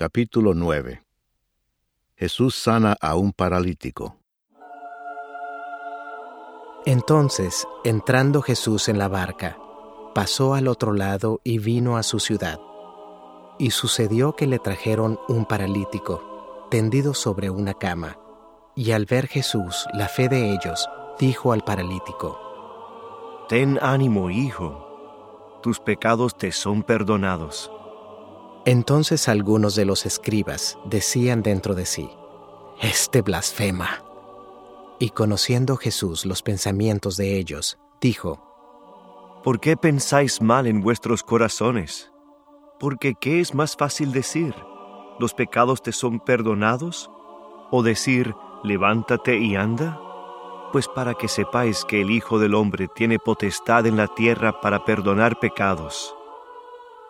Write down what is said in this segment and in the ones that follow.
Capítulo 9 Jesús sana a un paralítico. Entonces, entrando Jesús en la barca, pasó al otro lado y vino a su ciudad. Y sucedió que le trajeron un paralítico, tendido sobre una cama. Y al ver Jesús la fe de ellos, dijo al paralítico, Ten ánimo, hijo, tus pecados te son perdonados. Entonces algunos de los escribas decían dentro de sí, Este blasfema. Y conociendo Jesús los pensamientos de ellos, dijo, ¿Por qué pensáis mal en vuestros corazones? Porque ¿qué es más fácil decir? ¿Los pecados te son perdonados? ¿O decir, levántate y anda? Pues para que sepáis que el Hijo del Hombre tiene potestad en la tierra para perdonar pecados.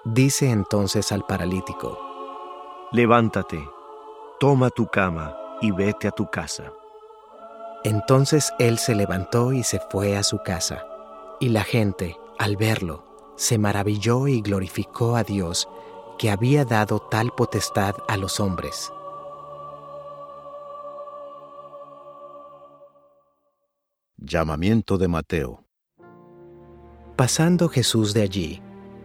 Dice entonces al paralítico, Levántate, toma tu cama y vete a tu casa. Entonces él se levantó y se fue a su casa, y la gente, al verlo, se maravilló y glorificó a Dios que había dado tal potestad a los hombres. Llamamiento de Mateo. Pasando Jesús de allí,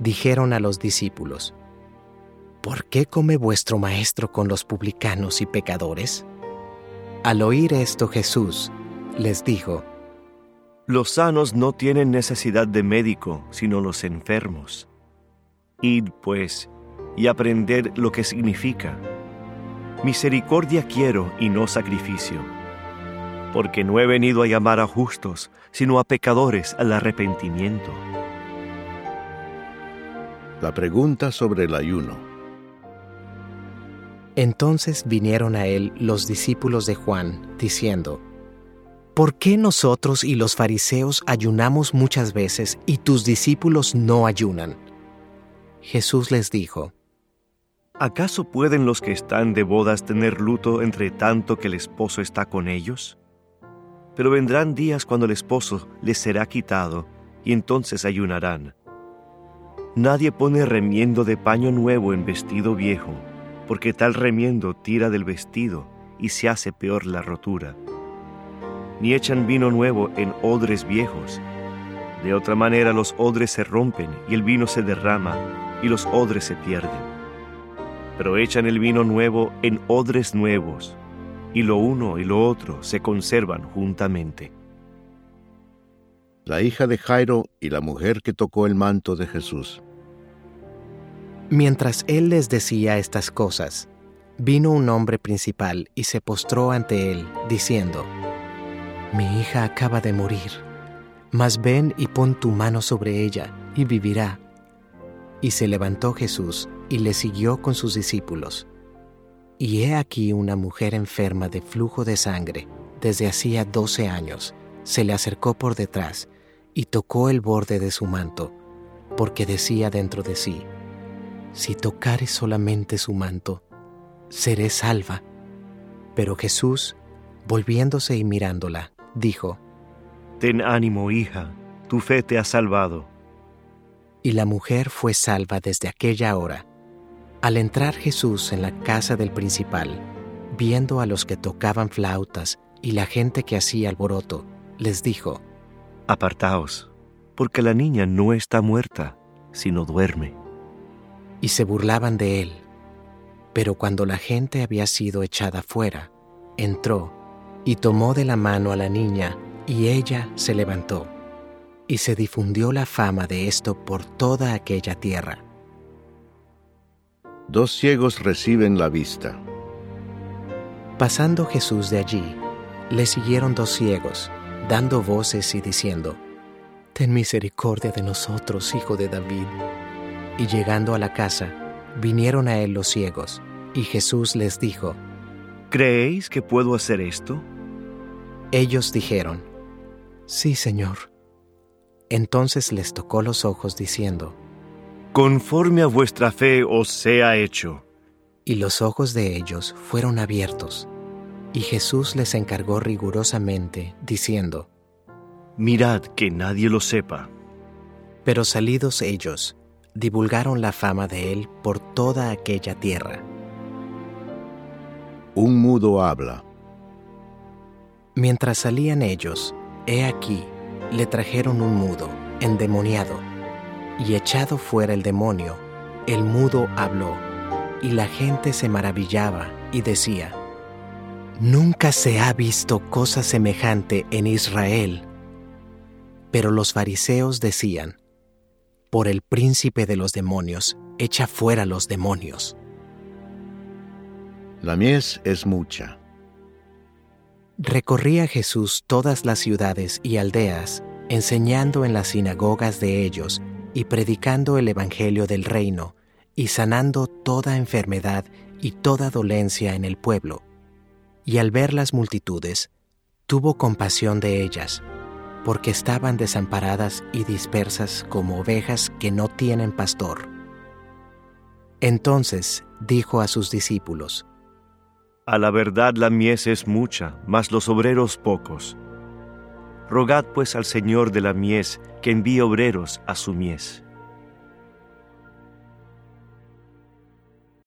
dijeron a los discípulos, ¿Por qué come vuestro maestro con los publicanos y pecadores? Al oír esto Jesús les dijo, Los sanos no tienen necesidad de médico, sino los enfermos. Id, pues, y aprended lo que significa. Misericordia quiero y no sacrificio, porque no he venido a llamar a justos, sino a pecadores al arrepentimiento. La pregunta sobre el ayuno. Entonces vinieron a él los discípulos de Juan, diciendo, ¿Por qué nosotros y los fariseos ayunamos muchas veces y tus discípulos no ayunan? Jesús les dijo, ¿Acaso pueden los que están de bodas tener luto entre tanto que el esposo está con ellos? Pero vendrán días cuando el esposo les será quitado, y entonces ayunarán. Nadie pone remiendo de paño nuevo en vestido viejo, porque tal remiendo tira del vestido y se hace peor la rotura. Ni echan vino nuevo en odres viejos. De otra manera los odres se rompen y el vino se derrama y los odres se pierden. Pero echan el vino nuevo en odres nuevos, y lo uno y lo otro se conservan juntamente. La hija de Jairo y la mujer que tocó el manto de Jesús. Mientras él les decía estas cosas, vino un hombre principal y se postró ante él, diciendo, Mi hija acaba de morir, mas ven y pon tu mano sobre ella, y vivirá. Y se levantó Jesús y le siguió con sus discípulos. Y he aquí una mujer enferma de flujo de sangre desde hacía doce años, se le acercó por detrás y tocó el borde de su manto, porque decía dentro de sí, si tocare solamente su manto, seré salva. Pero Jesús, volviéndose y mirándola, dijo, Ten ánimo, hija, tu fe te ha salvado. Y la mujer fue salva desde aquella hora. Al entrar Jesús en la casa del principal, viendo a los que tocaban flautas y la gente que hacía alboroto, les dijo, Apartaos, porque la niña no está muerta, sino duerme. y se burlaban de él. Pero cuando la gente había sido echada fuera, entró y tomó de la mano a la niña, y ella se levantó. Y se difundió la fama de esto por toda aquella tierra. Dos ciegos reciben la vista. Pasando Jesús de allí, le siguieron dos ciegos, dando voces y diciendo, Ten misericordia de nosotros, hijo de David. Y llegando a la casa, vinieron a él los ciegos, Y Jesús les dijo, ¿Creéis que puedo hacer esto? Ellos dijeron, Sí, Señor. Entonces les tocó los ojos diciendo, Conforme a vuestra fe os sea hecho. Y los ojos de ellos fueron abiertos. Y Jesús les encargó rigurosamente, diciendo, Mirad que nadie lo sepa. Pero salidos ellos, divulgaron la fama de él por toda aquella tierra. Un mudo habla. Mientras salían ellos, he aquí, le trajeron un mudo, endemoniado, y echado fuera el demonio, el mudo habló, y la gente se maravillaba y decía, Nunca se ha visto cosa semejante en Israel. Pero los fariseos decían, Por el príncipe de los demonios, echa fuera los demonios. La mies es mucha. Recorría Jesús todas las ciudades y aldeas, enseñando en las sinagogas de ellos y predicando el Evangelio del reino, y sanando toda enfermedad y toda dolencia en el pueblo. Y al ver las multitudes, tuvo compasión de ellas, porque estaban desamparadas y dispersas como ovejas que no tienen pastor. Entonces dijo a sus discípulos, A la verdad la mies es mucha, mas los obreros pocos. Rogad pues al Señor de la mies que envíe obreros a su mies.